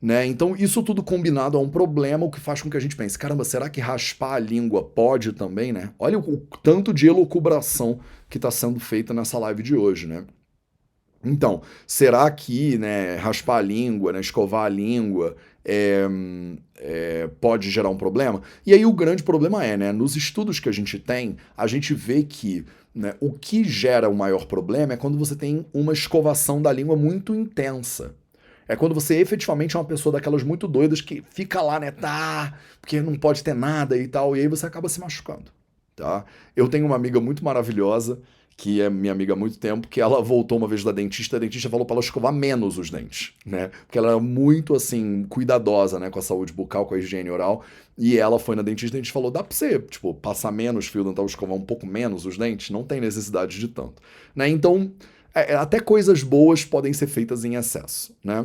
Né? Então, isso tudo combinado é um problema, o que faz com que a gente pense: caramba, será que raspar a língua pode também, né? Olha o, o tanto de elucubração que está sendo feita nessa live de hoje, né? Então, será que né, raspar a língua, né, escovar a língua, é, é, pode gerar um problema? E aí o grande problema é, né, nos estudos que a gente tem, a gente vê que né, o que gera o maior problema é quando você tem uma escovação da língua muito intensa. É quando você efetivamente é uma pessoa daquelas muito doidas que fica lá, né, tá, porque não pode ter nada e tal, e aí você acaba se machucando, tá? Eu tenho uma amiga muito maravilhosa, que é minha amiga há muito tempo, que ela voltou uma vez da dentista, a dentista falou para ela escovar menos os dentes, né? Porque ela era muito, assim, cuidadosa, né, com a saúde bucal, com a higiene oral, e ela foi na dentista e a gente falou, dá pra você, tipo, passar menos fio dental, escovar um pouco menos os dentes, não tem necessidade de tanto, né? Então, é, é até coisas boas podem ser feitas em excesso, né?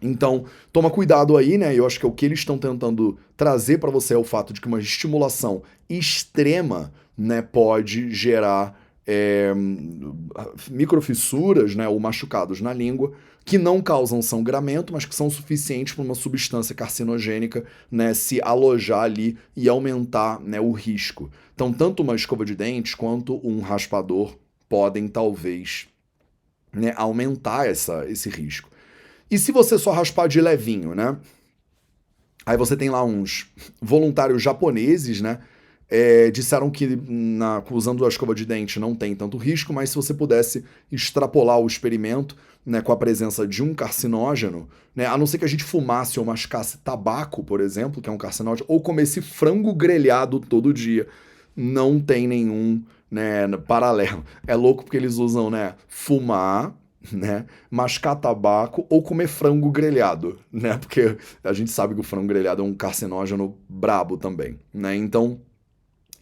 Então, toma cuidado aí, né? Eu acho que é o que eles estão tentando trazer para você é o fato de que uma estimulação extrema, né, pode gerar é, microfissuras, né, ou machucados na língua, que não causam sangramento, mas que são suficientes para uma substância carcinogênica, né, se alojar ali e aumentar, né, o risco. Então, tanto uma escova de dentes quanto um raspador podem talvez né, aumentar essa, esse risco. E se você só raspar de levinho, né? Aí você tem lá uns voluntários japoneses, né? É, disseram que na, usando a escova de dente não tem tanto risco, mas se você pudesse extrapolar o experimento né, com a presença de um carcinógeno, né, a não ser que a gente fumasse ou mascasse tabaco, por exemplo, que é um carcinógeno, ou comesse frango grelhado todo dia, não tem nenhum né, paralelo. É louco porque eles usam né, fumar né? Mascar tabaco ou comer frango grelhado, né? Porque a gente sabe que o frango grelhado é um carcinógeno brabo também, né? Então,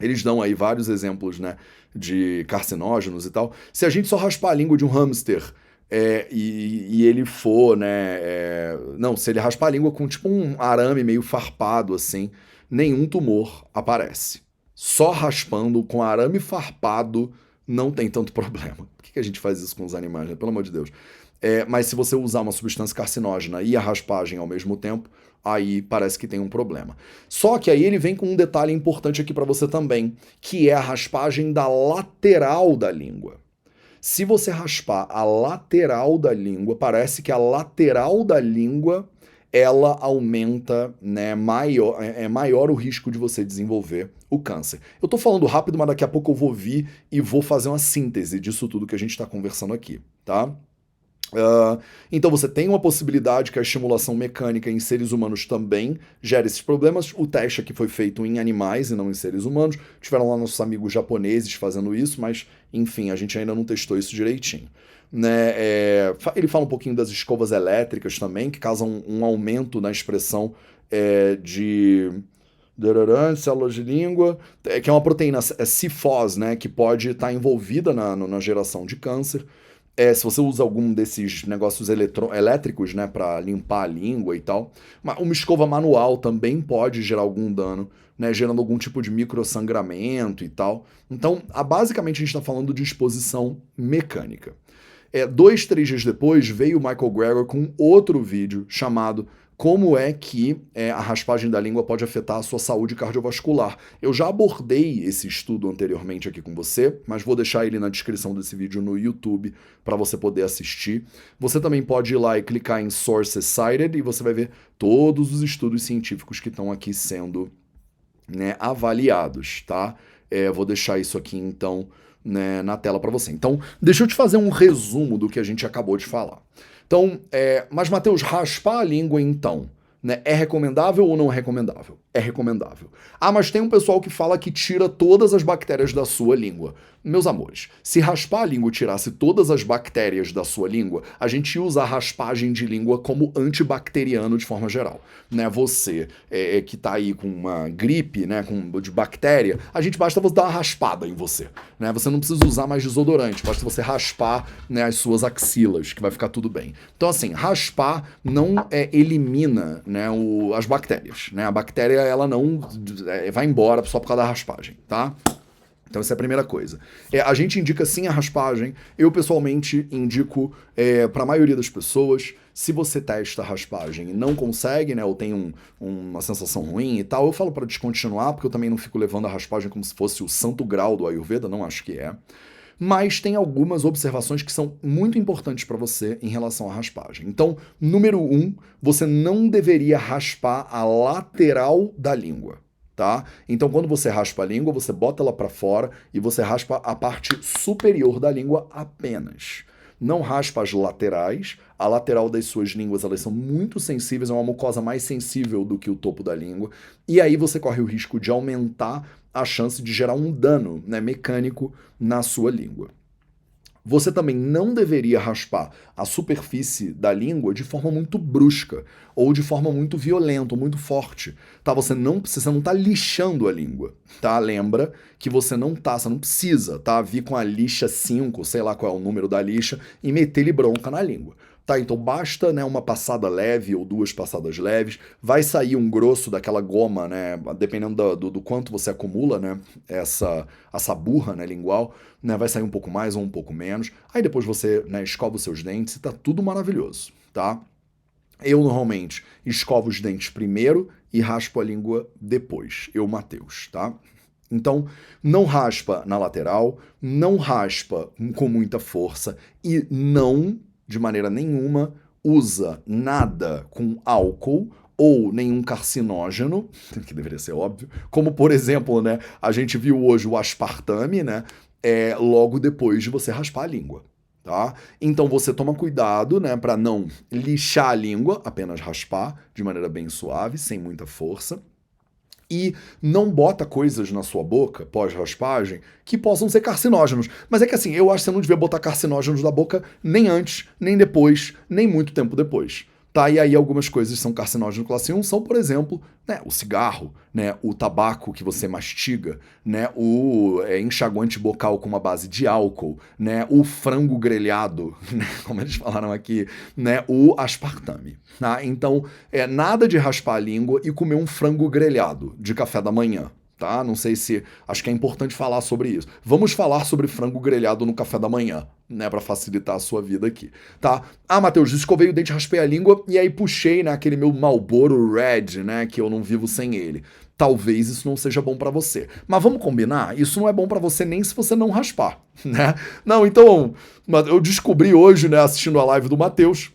eles dão aí vários exemplos, né, de carcinógenos e tal. Se a gente só raspar a língua de um hamster é, e, e, ele for, né, é, não, se ele raspar a língua com tipo um arame meio farpado assim, nenhum tumor aparece. Só raspando com arame farpado não tem tanto [laughs] problema. Por que, a gente faz isso com os animais, né? Pelo amor de Deus. É, mas se você usar uma substância carcinógena e a raspagem ao mesmo tempo, aí parece que tem um problema. Só que aí ele vem com um detalhe importante aqui para você também, que é a raspagem da lateral da língua. Se você raspar a lateral da língua, parece que a lateral da língua ela aumenta, né, maior, é, é maior o risco de você desenvolver o câncer. Eu tô falando rápido, mas daqui a pouco eu vou vir e vou fazer uma síntese disso tudo que a gente está conversando aqui, tá? Uh, então você tem uma possibilidade que a estimulação mecânica em seres humanos também gere esses problemas. O teste aqui foi feito em animais e não em seres humanos. Tiveram lá nossos amigos japoneses fazendo isso, mas enfim, a gente ainda não testou isso direitinho. Né, é, ele fala um pouquinho das escovas elétricas também, que causam um aumento na expressão é, de células de língua, é, que é uma proteína é CIFOS, né, que pode estar tá envolvida na, na geração de câncer. É, se você usa algum desses negócios elétricos, né, para limpar a língua e tal, uma escova manual também pode gerar algum dano, né, gerando algum tipo de microsangramento e tal. Então, a, basicamente a gente está falando de exposição mecânica. É, dois, três dias depois, veio o Michael Greger com outro vídeo chamado como é que é, a raspagem da língua pode afetar a sua saúde cardiovascular. Eu já abordei esse estudo anteriormente aqui com você, mas vou deixar ele na descrição desse vídeo no YouTube para você poder assistir. Você também pode ir lá e clicar em Sources Cited e você vai ver todos os estudos científicos que estão aqui sendo né, avaliados, tá? É, vou deixar isso aqui então né, na tela para você. Então, deixa eu te fazer um resumo do que a gente acabou de falar. Então, é, mas Mateus, raspar a língua então, né, é recomendável ou não é recomendável? É recomendável. Ah, mas tem um pessoal que fala que tira todas as bactérias da sua língua. Meus amores, se raspar a língua tirasse todas as bactérias da sua língua, a gente usa a raspagem de língua como antibacteriano de forma geral. Né? Você é, é que tá aí com uma gripe, né, com, de bactéria, a gente basta você dar uma raspada em você. Né? Você não precisa usar mais desodorante, basta você raspar né, as suas axilas, que vai ficar tudo bem. Então, assim, raspar não é, elimina né, o, as bactérias. Né? A bactéria, ela não é, vai embora só por causa da raspagem, tá? Então, essa é a primeira coisa. É, a gente indica sim a raspagem. Eu, pessoalmente, indico é, para a maioria das pessoas. Se você testa a raspagem e não consegue, né, ou tem um, uma sensação ruim e tal, eu falo para descontinuar, porque eu também não fico levando a raspagem como se fosse o santo grau do Ayurveda, não acho que é. Mas tem algumas observações que são muito importantes para você em relação à raspagem. Então, número um, você não deveria raspar a lateral da língua tá? Então, quando você raspa a língua, você bota ela para fora e você raspa a parte superior da língua apenas. Não raspa as laterais. A lateral das suas línguas elas são muito sensíveis, é uma mucosa mais sensível do que o topo da língua. E aí você corre o risco de aumentar a chance de gerar um dano né, mecânico na sua língua. Você também não deveria raspar a superfície da língua de forma muito brusca ou de forma muito violenta ou muito forte, tá? Você não você não tá lixando a língua, tá? Lembra que você não tá, você não precisa, tá? Vir com a lixa 5, sei lá qual é o número da lixa e meter-lhe bronca na língua. Tá, então basta né, uma passada leve ou duas passadas leves, vai sair um grosso daquela goma, né, dependendo do, do, do quanto você acumula, né, essa, essa burra né, lingual, né, vai sair um pouco mais ou um pouco menos. Aí depois você né, escova os seus dentes e tá tudo maravilhoso, tá? Eu normalmente escovo os dentes primeiro e raspo a língua depois. Eu, Mateus, tá? Então, não raspa na lateral, não raspa com muita força e não de maneira nenhuma usa nada com álcool ou nenhum carcinógeno, [laughs] que deveria ser óbvio, como por exemplo, né, a gente viu hoje o aspartame, né, é, logo depois de você raspar a língua. Tá? Então você toma cuidado, né, para não lixar a língua, apenas raspar de maneira bem suave, sem muita força e não bota coisas na sua boca, pós-raspagem, que possam ser carcinógenos. Mas é que assim, eu acho que você não devia botar carcinógenos na boca nem antes, nem depois, nem muito tempo depois. Tá? E aí algumas coisas são carcinógenos classe 1, são, por exemplo, né, o cigarro, né, o tabaco que você mastiga, né, o é, enxaguante bocal com uma base de álcool, né, o frango grelhado, [laughs] né, como eles falaram aqui, né, o aspartame. Tá? Então, é nada de raspar a língua e comer um frango grelhado de café da manhã tá? Não sei se. Acho que é importante falar sobre isso. Vamos falar sobre frango grelhado no café da manhã, né? Para facilitar a sua vida aqui, tá? Ah, Matheus, escovei o dente, raspei a língua e aí puxei, né? Aquele meu Malboro Red, né? Que eu não vivo sem ele. Talvez isso não seja bom para você. Mas vamos combinar? Isso não é bom para você nem se você não raspar, [laughs] né? Não, então, eu descobri hoje, né, assistindo a live do Matheus,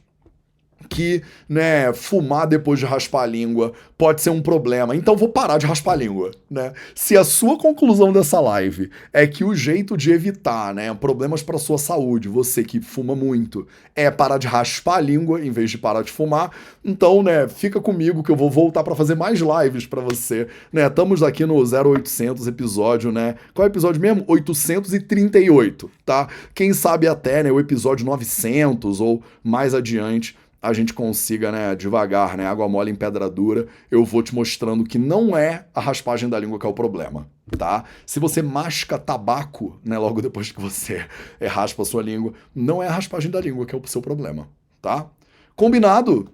que, né, fumar depois de raspar a língua pode ser um problema. Então vou parar de raspar a língua, né? Se a sua conclusão dessa live é que o jeito de evitar, né, problemas para sua saúde, você que fuma muito, é parar de raspar a língua em vez de parar de fumar, então, né, fica comigo que eu vou voltar para fazer mais lives para você, né? Estamos aqui no 0800 episódio, né? Qual é o episódio mesmo? 838, tá? Quem sabe até, né, o episódio 900 ou mais adiante a gente consiga, né, devagar, né, água mole em pedra dura, eu vou te mostrando que não é a raspagem da língua que é o problema, tá? Se você masca tabaco, né, logo depois que você é, [laughs] raspa a sua língua, não é a raspagem da língua que é o seu problema, tá? Combinado?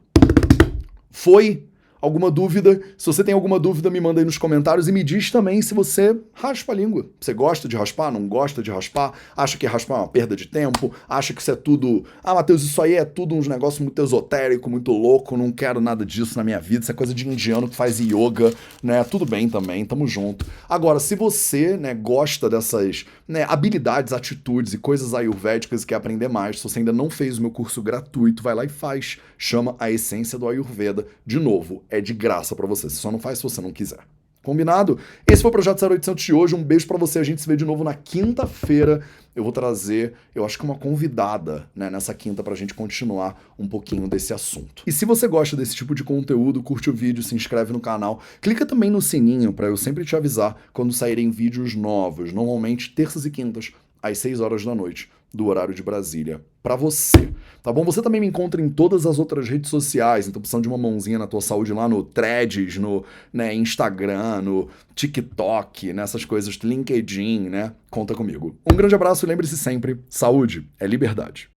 Foi alguma dúvida. Se você tem alguma dúvida, me manda aí nos comentários e me diz também se você raspa a língua. Você gosta de raspar? Não gosta de raspar? Acha que raspar é uma perda de tempo? Acha que isso é tudo. Ah, Matheus, isso aí é tudo uns negócios muito esotérico, muito louco, não quero nada disso na minha vida. Isso é coisa de indiano que faz yoga, né? Tudo bem também, tamo junto. Agora, se você, né, gosta dessas né, habilidades, atitudes e coisas ayurvédicas e quer aprender mais, se você ainda não fez o meu curso gratuito, vai lá e faz. Chama a essência do Ayurveda. De novo, de graça para você. Você só não faz se você não quiser. Combinado? Esse foi o Projeto 0800 de hoje. Um beijo para você. A gente se vê de novo na quinta-feira. Eu vou trazer, eu acho que uma convidada, né, nessa quinta pra gente continuar um pouquinho desse assunto. E se você gosta desse tipo de conteúdo, curte o vídeo, se inscreve no canal, clica também no sininho para eu sempre te avisar quando saírem vídeos novos, normalmente terças e quintas, às 6 horas da noite do horário de Brasília para você, tá bom? Você também me encontra em todas as outras redes sociais, então precisando de uma mãozinha na tua saúde lá no Threads, no né, Instagram, no TikTok, nessas coisas, LinkedIn, né? Conta comigo. Um grande abraço e lembre-se sempre, saúde é liberdade.